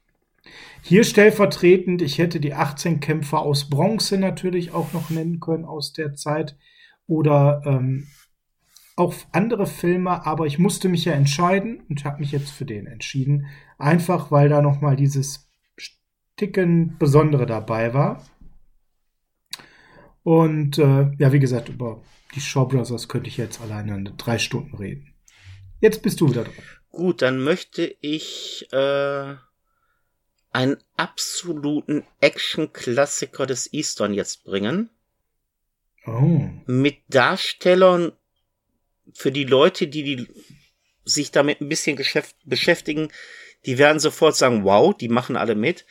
Speaker 1: Hier stellvertretend, ich hätte die 18 Kämpfer aus Bronze natürlich auch noch nennen können aus der Zeit oder ähm, auch andere Filme, aber ich musste mich ja entscheiden und habe mich jetzt für den entschieden, einfach weil da nochmal dieses Ticken Besondere dabei war. Und äh, ja, wie gesagt, über die Shaw Brothers könnte ich jetzt alleine drei Stunden reden. Jetzt bist du wieder dran.
Speaker 2: Gut, dann möchte ich äh, einen absoluten Action-Klassiker des Eastern jetzt bringen.
Speaker 1: Oh.
Speaker 2: Mit Darstellern für die Leute, die, die sich damit ein bisschen beschäftigen, die werden sofort sagen, wow, die machen alle mit.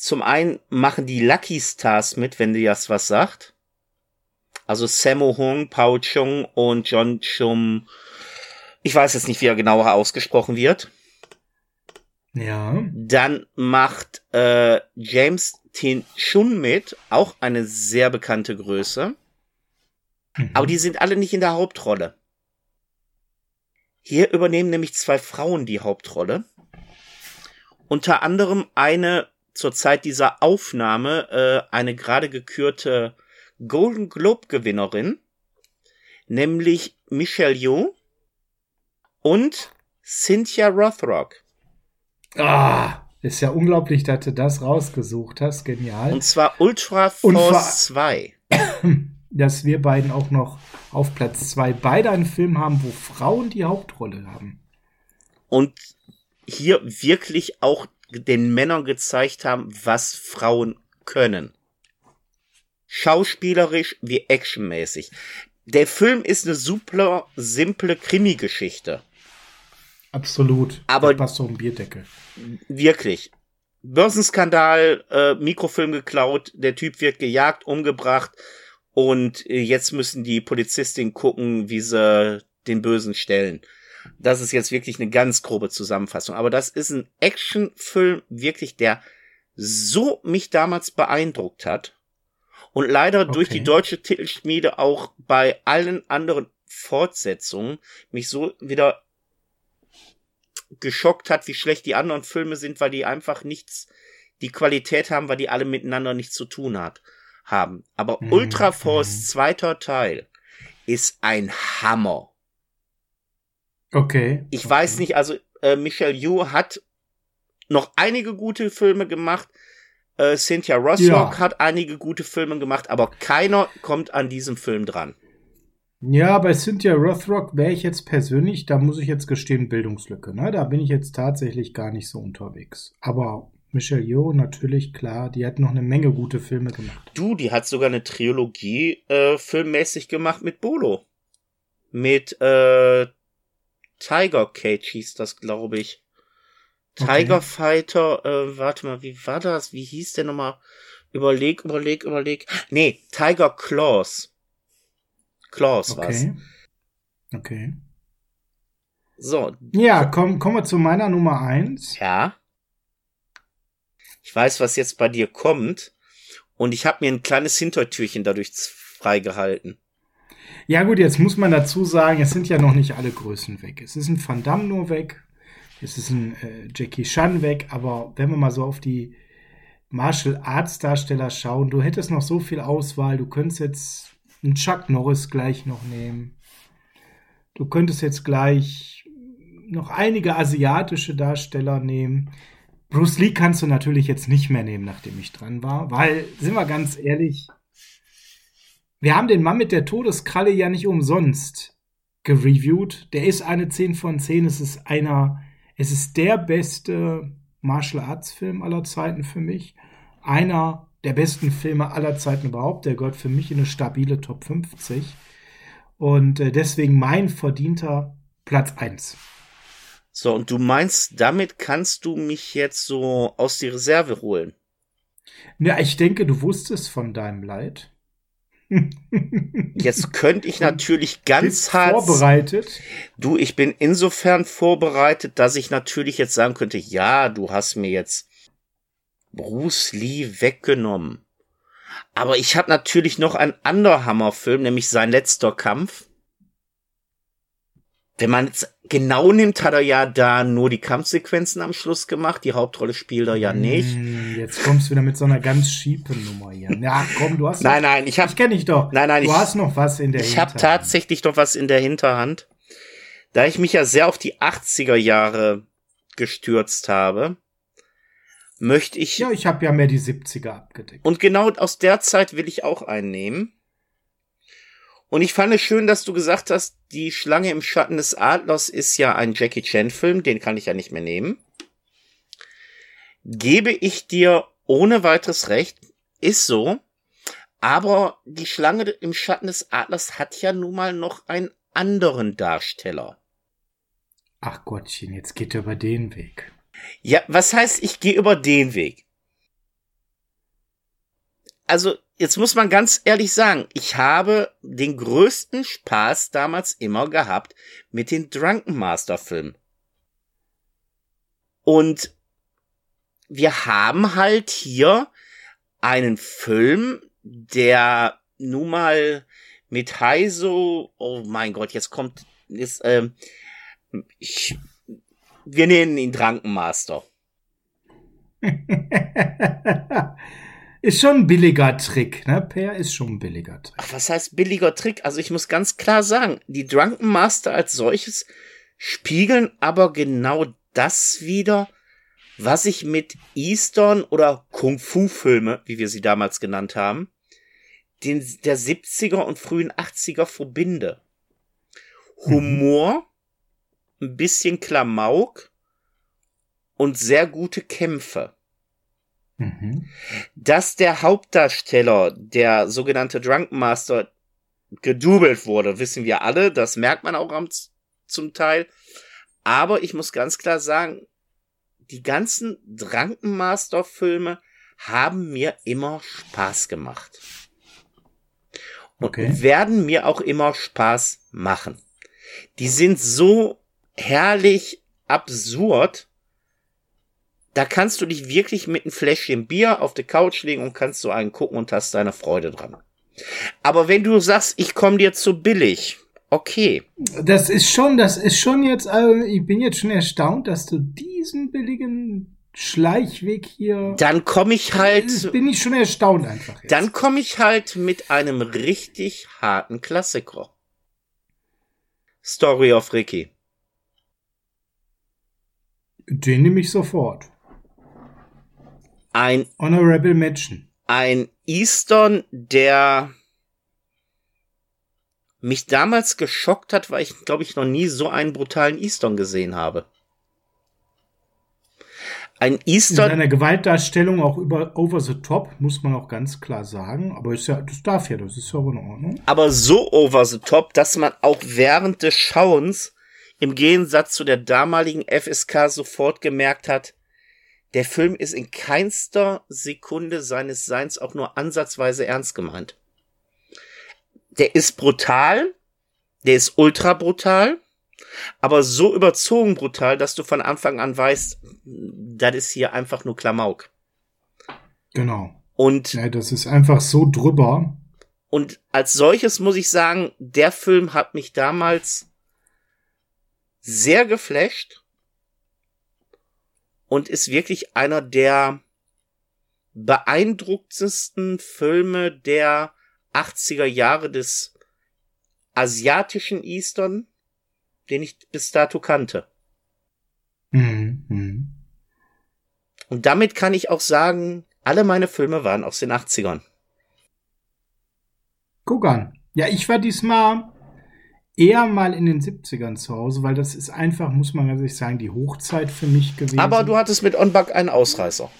Speaker 2: Zum einen machen die Lucky Stars mit, wenn dir das was sagt. Also Sammo Hung, Pao Chung und John Chum. Ich weiß jetzt nicht, wie er genauer ausgesprochen wird.
Speaker 1: Ja.
Speaker 2: Dann macht äh, James Tin Chun mit, auch eine sehr bekannte Größe.
Speaker 1: Mhm.
Speaker 2: Aber die sind alle nicht in der Hauptrolle. Hier übernehmen nämlich zwei Frauen die Hauptrolle. Unter anderem eine zur Zeit dieser Aufnahme äh, eine gerade gekürte Golden Globe Gewinnerin, nämlich Michelle Yeoh und Cynthia Rothrock.
Speaker 1: Ah, ist ja unglaublich, dass du das rausgesucht hast. Genial.
Speaker 2: Und zwar Ultra Force 2. *coughs*
Speaker 1: dass wir beiden auch noch auf Platz zwei beide einen Film haben, wo Frauen die Hauptrolle haben.
Speaker 2: Und hier wirklich auch den Männern gezeigt haben, was Frauen können. Schauspielerisch wie actionmäßig. Der Film ist eine super simple Krimi-Geschichte.
Speaker 1: Absolut.
Speaker 2: Aber-
Speaker 1: passt so ein Bierdeckel.
Speaker 2: Wirklich. Börsenskandal, äh, Mikrofilm geklaut, der Typ wird gejagt, umgebracht und äh, jetzt müssen die Polizistin gucken, wie sie den Bösen stellen. Das ist jetzt wirklich eine ganz grobe Zusammenfassung. Aber das ist ein Actionfilm, wirklich, der so mich damals beeindruckt hat. Und leider durch
Speaker 1: Okay.
Speaker 2: die deutsche Titelschmiede auch bei allen anderen Fortsetzungen mich so wieder geschockt hat, wie schlecht die anderen Filme sind, weil die einfach nichts, die Qualität haben, weil die alle miteinander nichts zu tun hat, haben. Aber
Speaker 1: Mhm,
Speaker 2: Ultra Force
Speaker 1: mhm.
Speaker 2: zweiter Teil ist ein Hammer.
Speaker 1: Okay.
Speaker 2: Ich
Speaker 1: okay.
Speaker 2: weiß nicht, also äh, Michelle Yeoh hat noch einige gute Filme gemacht. Äh, Cynthia Rothrock
Speaker 1: Ja.
Speaker 2: hat einige gute Filme gemacht, aber keiner kommt an diesem Film dran.
Speaker 1: Ja, bei Cynthia Rothrock wäre ich jetzt persönlich, da muss ich jetzt gestehen, Bildungslücke. Ne? Da bin ich jetzt tatsächlich gar nicht so unterwegs. Aber Michelle Yeoh, natürlich, klar, die hat noch eine Menge gute Filme gemacht.
Speaker 2: Du, die hat sogar eine Trilogie äh, filmmäßig gemacht mit Bolo. Mit äh, Tiger Cage hieß das, glaube ich.
Speaker 1: Okay.
Speaker 2: Tiger Fighter, äh, warte mal, wie war das? Wie hieß der nochmal? Überleg, überleg, überleg. Nee, Tiger Claws. Claws war's.
Speaker 1: Okay. Okay.
Speaker 2: So,
Speaker 1: Ja, komm, kommen wir zu meiner Nummer eins.
Speaker 2: ja. Ich weiß, was jetzt bei dir kommt. Und ich habe mir ein kleines Hintertürchen dadurch freigehalten.
Speaker 1: Ja gut, jetzt muss man dazu sagen, es sind ja noch nicht alle Größen weg. Es ist ein Van Damme nur weg, es ist ein äh, Jackie Chan weg, aber wenn wir mal so auf die Martial Arts Darsteller schauen, du hättest noch so viel Auswahl, du könntest jetzt einen Chuck Norris gleich noch nehmen. Du könntest jetzt gleich noch einige asiatische Darsteller nehmen. Bruce Lee kannst du natürlich jetzt nicht mehr nehmen, nachdem ich dran war, weil, sind wir ganz ehrlich, wir haben den Mann mit der Todeskralle ja nicht umsonst gereviewt. Der ist eine 10 von 10. Es ist einer, es ist der beste Martial Arts Film aller Zeiten für mich. Einer der besten Filme aller Zeiten überhaupt. Der gehört für mich in eine stabile Top 50. Und äh, deswegen mein verdienter Platz 1.
Speaker 2: So, und du meinst, damit kannst du mich jetzt so aus die Reserve holen?
Speaker 1: Ja, ich denke, du wusstest von deinem Leid. *laughs*
Speaker 2: Jetzt könnte ich natürlich ganz hart.
Speaker 1: vorbereitet.
Speaker 2: Du, ich bin insofern vorbereitet, dass ich natürlich jetzt sagen könnte, ja, du hast mir jetzt Bruce Lee weggenommen. Aber ich habe natürlich noch einen anderen Hammerfilm, nämlich sein letzter Kampf. Wenn man es genau nimmt, hat er ja da nur die Kampfsequenzen am Schluss gemacht. Die Hauptrolle spielt er ja nicht.
Speaker 1: Hm, Jetzt kommst du wieder mit so einer ganz schiepen Nummer hier. Ja, komm, du hast.
Speaker 2: Nein, nein, ich habe
Speaker 1: Ich kenne dich doch.
Speaker 2: Nein, nein,
Speaker 1: du
Speaker 2: ich-
Speaker 1: hast noch was in der
Speaker 2: Ich habe tatsächlich noch was in der Hinterhand. Da ich mich ja sehr auf die 80er Jahre gestürzt habe, möchte ich.
Speaker 1: Ja, ich habe ja mehr die 70er abgedeckt.
Speaker 2: Und genau aus der Zeit will ich auch einen nehmen. Und ich fand es schön, dass du gesagt hast, die Schlange im Schatten des Adlers ist ja ein Jackie Chan-Film, den kann ich ja nicht mehr nehmen. Gebe ich dir ohne weiteres recht, ist so. Aber die Schlange im Schatten des Adlers hat ja nun mal noch einen anderen Darsteller.
Speaker 1: Ach Gottchen, jetzt geht er über den Weg.
Speaker 2: Ja, was heißt, ich gehe über den Weg? Also, jetzt muss man ganz ehrlich sagen, ich habe den größten Spaß damals immer gehabt mit den Drunken Master Filmen. Und wir haben halt hier einen Film, der nun mal mit Heiso, oh mein Gott, jetzt kommt, ist, ähm, ich, wir nennen ihn Drunken *laughs*
Speaker 1: ist schon ein billiger Trick, ne? Per ist schon ein billiger Trick.
Speaker 2: Ach, was heißt billiger Trick? Also ich muss ganz klar sagen, die Drunken Master als solches spiegeln aber genau das wieder, was ich mit Eastern oder Kung-Fu-Filme, wie wir sie damals genannt haben, den, der 70er und frühen 80er verbinde. Humor, mhm. ein bisschen Klamauk und sehr gute Kämpfe. Mhm. Dass der Hauptdarsteller, der sogenannte Drunken Master, gedoubelt wurde, wissen wir alle. Das merkt man auch am, zum Teil. Aber ich muss ganz klar sagen, die ganzen Drunken Master Filme haben mir immer Spaß gemacht. Und okay. werden mir auch immer Spaß machen. Die sind so herrlich absurd. Da kannst du dich wirklich mit einem Fläschchen Bier auf die Couch legen und kannst so einen gucken und hast deine Freude dran. Aber wenn du sagst, ich komme dir zu billig, okay.
Speaker 1: Das ist schon, das ist schon jetzt, also ich bin jetzt schon erstaunt, dass du diesen billigen Schleichweg hier.
Speaker 2: Dann komme ich halt.
Speaker 1: Bin ich schon erstaunt einfach.
Speaker 2: Jetzt. Dann komme ich halt mit einem richtig harten Klassiker. Story of Ricky.
Speaker 1: Den nehme ich sofort.
Speaker 2: Ein
Speaker 1: Honorable Mention.
Speaker 2: Ein Eastern, der mich damals geschockt hat, weil ich, glaube ich, noch nie so einen brutalen Eastern gesehen habe ein Easter.
Speaker 1: In seiner Gewaltdarstellung auch über over the top, muss man auch ganz klar sagen. Aber ist ja, das darf ja, das ist ja auch in Ordnung.
Speaker 2: Aber so over the top, dass man auch während des Schauens im Gegensatz zu der damaligen FSK sofort gemerkt hat, der Film ist in keinster Sekunde seines Seins auch nur ansatzweise ernst gemeint. Der ist brutal, der ist ultra brutal, aber so überzogen brutal, dass du von Anfang an weißt, das ist hier einfach nur Klamauk.
Speaker 1: Genau.
Speaker 2: Und
Speaker 1: ja, das ist einfach so drüber.
Speaker 2: Und als solches muss ich sagen, der Film hat mich damals sehr geflasht und ist wirklich einer der beeindruckendsten Filme der 80er Jahre des asiatischen Eastern den ich bis dato kannte. Mhm. Und damit kann ich auch sagen, alle meine Filme waren aus den 80ern.
Speaker 1: Guck an. Ja, ich war diesmal eher mal in den 70ern zu Hause, weil das ist einfach, muss man ganz ehrlich sagen, die Hochzeit für mich gewesen.
Speaker 2: Aber du hattest mit On Buck einen Ausreißer.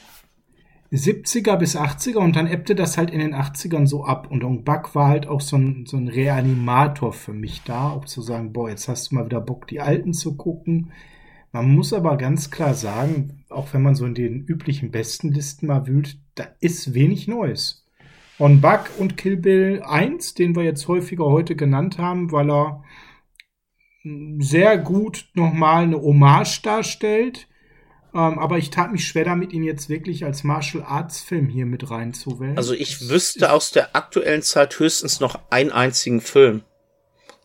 Speaker 1: 70er bis 80er und dann ebbte das halt in den 80ern so ab. Und Ong Bak war halt auch so ein, so ein Reanimator für mich da, auch zu sagen, boah, jetzt hast du mal wieder Bock, die Alten zu gucken. Man muss aber ganz klar sagen, auch wenn man so in den üblichen Bestenlisten mal wühlt, da ist wenig Neues. On Buck und Kill Bill 1, den wir jetzt häufiger heute genannt haben, weil er sehr gut nochmal eine Hommage darstellt ähm, aber ich tat mich schwer damit, ihn jetzt wirklich als Martial Arts Film hier mit reinzuwählen.
Speaker 2: Also ich wüsste aus der aktuellen Zeit höchstens noch einen einzigen Film.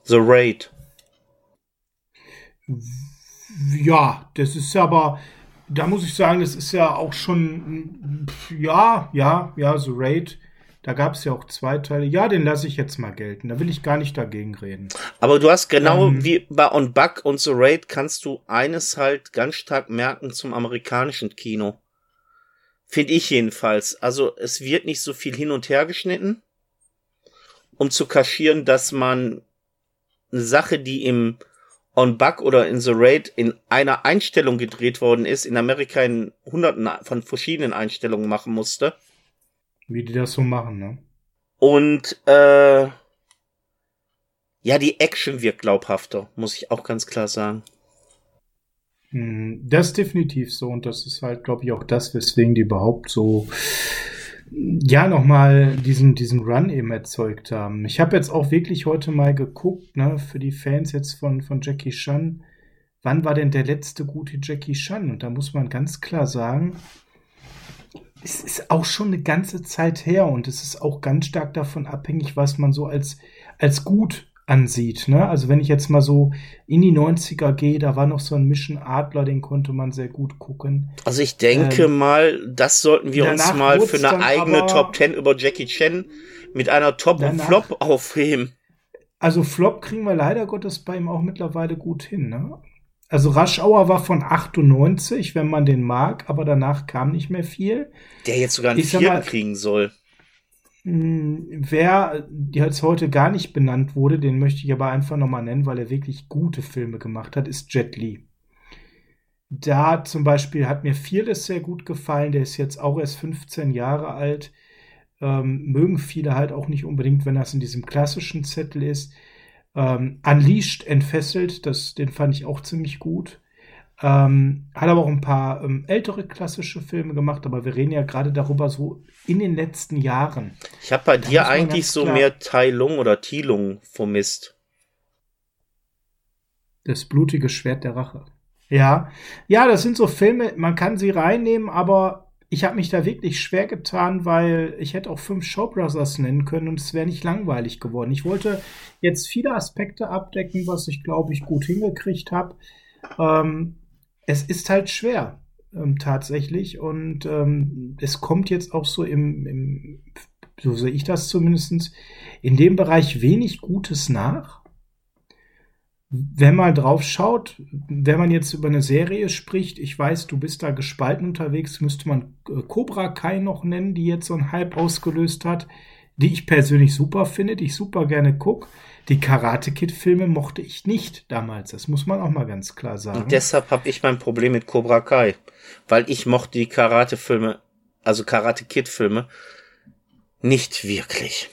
Speaker 2: The Raid.
Speaker 1: Ja, das ist aber, da muss ich sagen, das ist ja auch schon, ja, ja, ja, The Raid da gab es ja auch zwei Teile. Ja, den lasse ich jetzt mal gelten. Da will ich gar nicht dagegen reden.
Speaker 2: Aber du hast genau ähm, wie bei On Buck und The Raid kannst du eines halt ganz stark merken zum amerikanischen Kino. Finde ich jedenfalls. Also es wird nicht so viel hin und her geschnitten, um zu kaschieren, dass man eine Sache, die im On Buck oder in The Raid in einer Einstellung gedreht worden ist, in Amerika in hunderten von verschiedenen Einstellungen machen musste
Speaker 1: wie die das so machen, ne?
Speaker 2: Und äh, ja, die Action wirkt glaubhafter, muss ich auch ganz klar sagen.
Speaker 1: Hm, das ist definitiv so und das ist halt, glaube ich, auch das, weswegen die überhaupt so ja, nochmal diesen, diesen Run eben erzeugt haben. Ich habe jetzt auch wirklich heute mal geguckt, ne, für die Fans jetzt von, von Jackie Chan, wann war denn der letzte gute Jackie Chan? Und da muss man ganz klar sagen, es ist auch schon eine ganze Zeit her und es ist auch ganz stark davon abhängig, was man so als, als gut ansieht. Ne? Also wenn ich jetzt mal so in die 90er gehe, da war noch so ein Mission Adler, den konnte man sehr gut gucken.
Speaker 2: Also ich denke ähm, mal, das sollten wir uns mal für eine eigene Top 10 über Jackie Chan mit einer Top und Flop aufheben.
Speaker 1: Also Flop kriegen wir leider Gottes bei ihm auch mittlerweile gut hin. Ne? Also Rush Hour war von 98, wenn man den mag, aber danach kam nicht mehr viel.
Speaker 2: Der jetzt sogar einen vierten kriegen soll.
Speaker 1: Hm, wer jetzt heute gar nicht benannt wurde, den möchte ich aber einfach nochmal nennen, weil er wirklich gute Filme gemacht hat, ist Jet Li. Da zum Beispiel hat mir Fearless sehr gut gefallen, der ist jetzt auch erst 15 Jahre alt. Ähm, mögen viele halt auch nicht unbedingt, wenn das in diesem klassischen Zettel ist. Ähm, Unleashed, entfesselt, das, den fand ich auch ziemlich gut. Ähm, hat aber auch ein paar ähm, ältere klassische Filme gemacht, aber wir reden ja gerade darüber so in den letzten Jahren.
Speaker 2: Ich habe bei da dir eigentlich so mehr Tai Lung oder Ti Lung vermisst.
Speaker 1: Das blutige Schwert der Rache. Ja, ja, das sind so Filme, man kann sie reinnehmen, aber ich habe mich da wirklich schwer getan, weil ich hätte auch fünf Show Brothers nennen können und es wäre nicht langweilig geworden. Ich wollte jetzt viele Aspekte abdecken, was ich glaube ich gut hingekriegt habe. Ähm, es ist halt schwer ähm, tatsächlich und ähm, es kommt jetzt auch so im, im so sehe ich das zumindest, in dem Bereich wenig Gutes nach. Wenn man drauf schaut, wenn man jetzt über eine Serie spricht, ich weiß, du bist da gespalten unterwegs, müsste man äh, Cobra Kai noch nennen, die jetzt so einen Hype ausgelöst hat, die ich persönlich super finde, die ich super gerne gucke. Die Karate Kid Filme mochte ich nicht damals. Das muss man auch mal ganz klar sagen.
Speaker 2: Und deshalb habe ich mein Problem mit Cobra Kai, weil ich mochte die Karate Filme, also Karate Kid Filme nicht wirklich.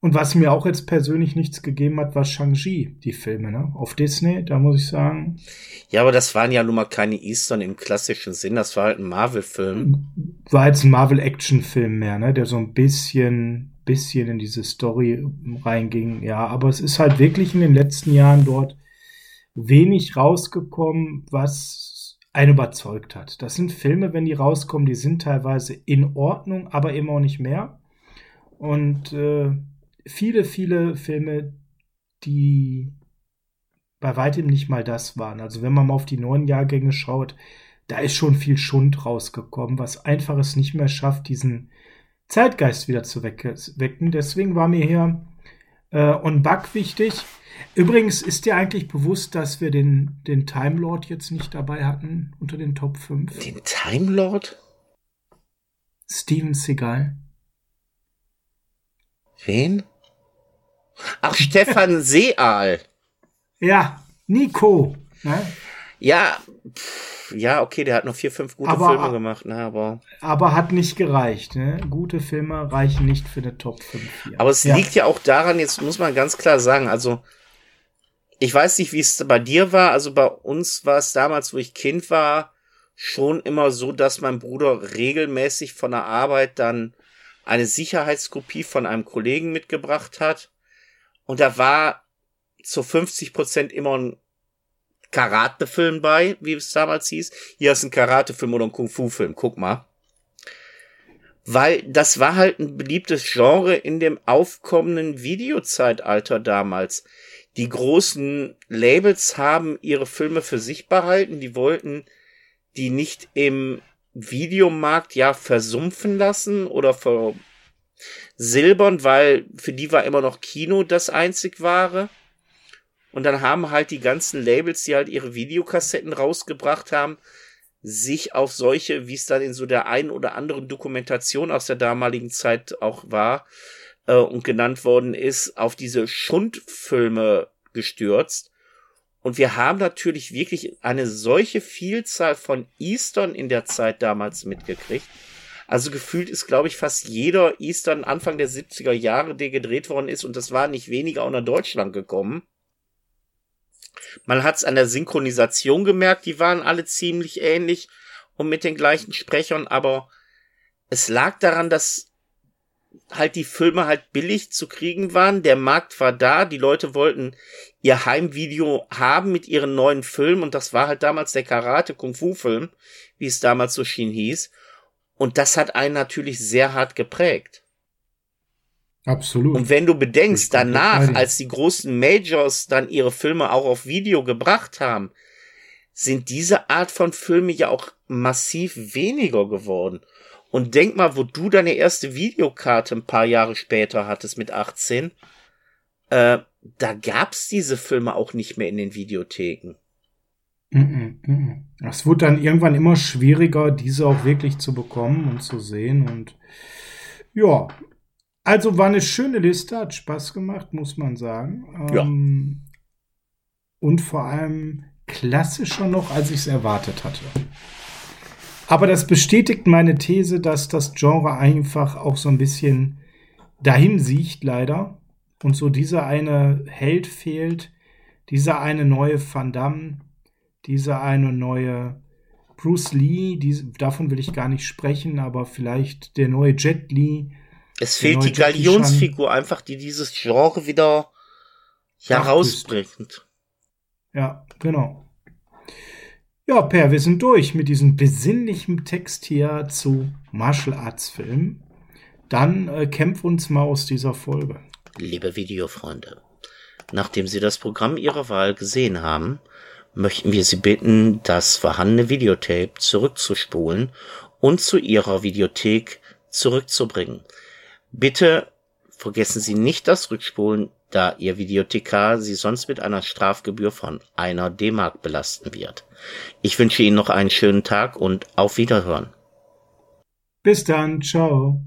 Speaker 1: Und was mir auch jetzt persönlich nichts gegeben hat, war Shang-Chi, die Filme, ne? Auf Disney, da muss ich sagen.
Speaker 2: Ja, aber das waren ja nun mal keine Eastern im klassischen Sinn, das war halt ein Marvel-Film.
Speaker 1: War jetzt ein Marvel-Action-Film mehr, ne? Der so ein bisschen bisschen in diese Story reinging. Ja, aber es ist halt wirklich in den letzten Jahren dort wenig rausgekommen, was einen überzeugt hat. Das sind Filme, wenn die rauskommen, die sind teilweise in Ordnung, aber immer auch nicht mehr. Und äh, viele, viele Filme, die bei weitem nicht mal das waren. Also wenn man mal auf die neuen Jahrgänge schaut, da ist schon viel Schund rausgekommen, was einfach es nicht mehr schafft, diesen Zeitgeist wieder zu wecken. Deswegen war mir hier äh, On Bug wichtig. Übrigens ist dir eigentlich bewusst, dass wir den, den Time Lord jetzt nicht dabei hatten unter den Top 5?
Speaker 2: Den Time Lord?
Speaker 1: Steven Seagal.
Speaker 2: Wen? Ach, Stefan *laughs* Seal.
Speaker 1: Ja, Nico. Ne?
Speaker 2: Ja, pff, ja, okay, der hat noch vier, fünf gute aber, Filme gemacht, ne, aber.
Speaker 1: Aber hat nicht gereicht, ne? Gute Filme reichen nicht für eine Top 5
Speaker 2: hier. Aber es ja. liegt ja auch daran, jetzt muss man ganz klar sagen, also, ich weiß nicht, wie es bei dir war, also bei uns war es damals, wo ich Kind war, schon immer so, dass mein Bruder regelmäßig von der Arbeit dann eine Sicherheitskopie von einem Kollegen mitgebracht hat. Und da war zu 50 Prozent immer ein Karatefilm bei, wie es damals hieß. Hier ist ein Karatefilm oder ein Kung-Fu-Film, guck mal. Weil das war halt ein beliebtes Genre in dem aufkommenden Videozeitalter damals. Die großen Labels haben ihre Filme für sich behalten, die wollten die nicht im Videomarkt ja versumpfen lassen oder versilbern, weil für die war immer noch Kino das einzig wahre. Und dann haben halt die ganzen Labels, die halt ihre Videokassetten rausgebracht haben, sich auf solche, wie es dann in so der einen oder anderen Dokumentation aus der damaligen Zeit auch war äh, und genannt worden ist, auf diese Schundfilme gestürzt. Und wir haben natürlich wirklich eine solche Vielzahl von Eastern in der Zeit damals mitgekriegt. Also gefühlt ist, glaube ich, fast jeder Eastern Anfang der 70er Jahre, der gedreht worden ist, und das war nicht weniger auch nach Deutschland gekommen. Man hat es an der Synchronisation gemerkt, die waren alle ziemlich ähnlich und mit den gleichen Sprechern, aber es lag daran, dass halt die Filme halt billig zu kriegen waren. Der Markt war da, die Leute wollten ihr Heimvideo haben mit ihren neuen Filmen und das war halt damals der Karate Kung Fu Film, wie es damals so schien hieß. Und das hat einen natürlich sehr hart geprägt.
Speaker 1: Absolut.
Speaker 2: Und wenn du bedenkst, danach, als die großen Majors dann ihre Filme auch auf Video gebracht haben, sind diese Art von Filme ja auch massiv weniger geworden. Und denk mal, wo du deine erste Videokarte ein paar Jahre später hattest mit 18, äh, da gab's diese Filme auch nicht mehr in den Videotheken.
Speaker 1: Es wurde dann irgendwann immer schwieriger, diese auch wirklich zu bekommen und zu sehen. Und ja, also war eine schöne Liste, hat Spaß gemacht, muss man sagen.
Speaker 2: Ja.
Speaker 1: Ähm, und vor allem klassischer noch, als ich es erwartet hatte. Aber das bestätigt meine These, dass das Genre einfach auch so ein bisschen dahin sieht, leider. Und so dieser eine Held fehlt, dieser eine neue Van Damme, dieser eine neue Bruce Lee, die, davon will ich gar nicht sprechen, aber vielleicht der neue Jet Lee.
Speaker 2: Es fehlt die Galionsfigur einfach, die dieses Genre wieder herausbringt.
Speaker 1: Ja, genau. Ja, Per, wir sind durch mit diesem besinnlichen Text hier zu Martial Arts Filmen. Dann äh, kämpf uns mal aus dieser Folge.
Speaker 2: Liebe Videofreunde, nachdem Sie das Programm Ihrer Wahl gesehen haben, möchten wir Sie bitten, das vorhandene Videotape zurückzuspulen und zu Ihrer Videothek zurückzubringen. Bitte vergessen Sie nicht das Rückspulen, da Ihr Videothekar Sie sonst mit einer Strafgebühr von einer D-Mark belasten wird. Ich wünsche Ihnen noch einen schönen Tag und auf Wiederhören.
Speaker 1: Bis dann, ciao.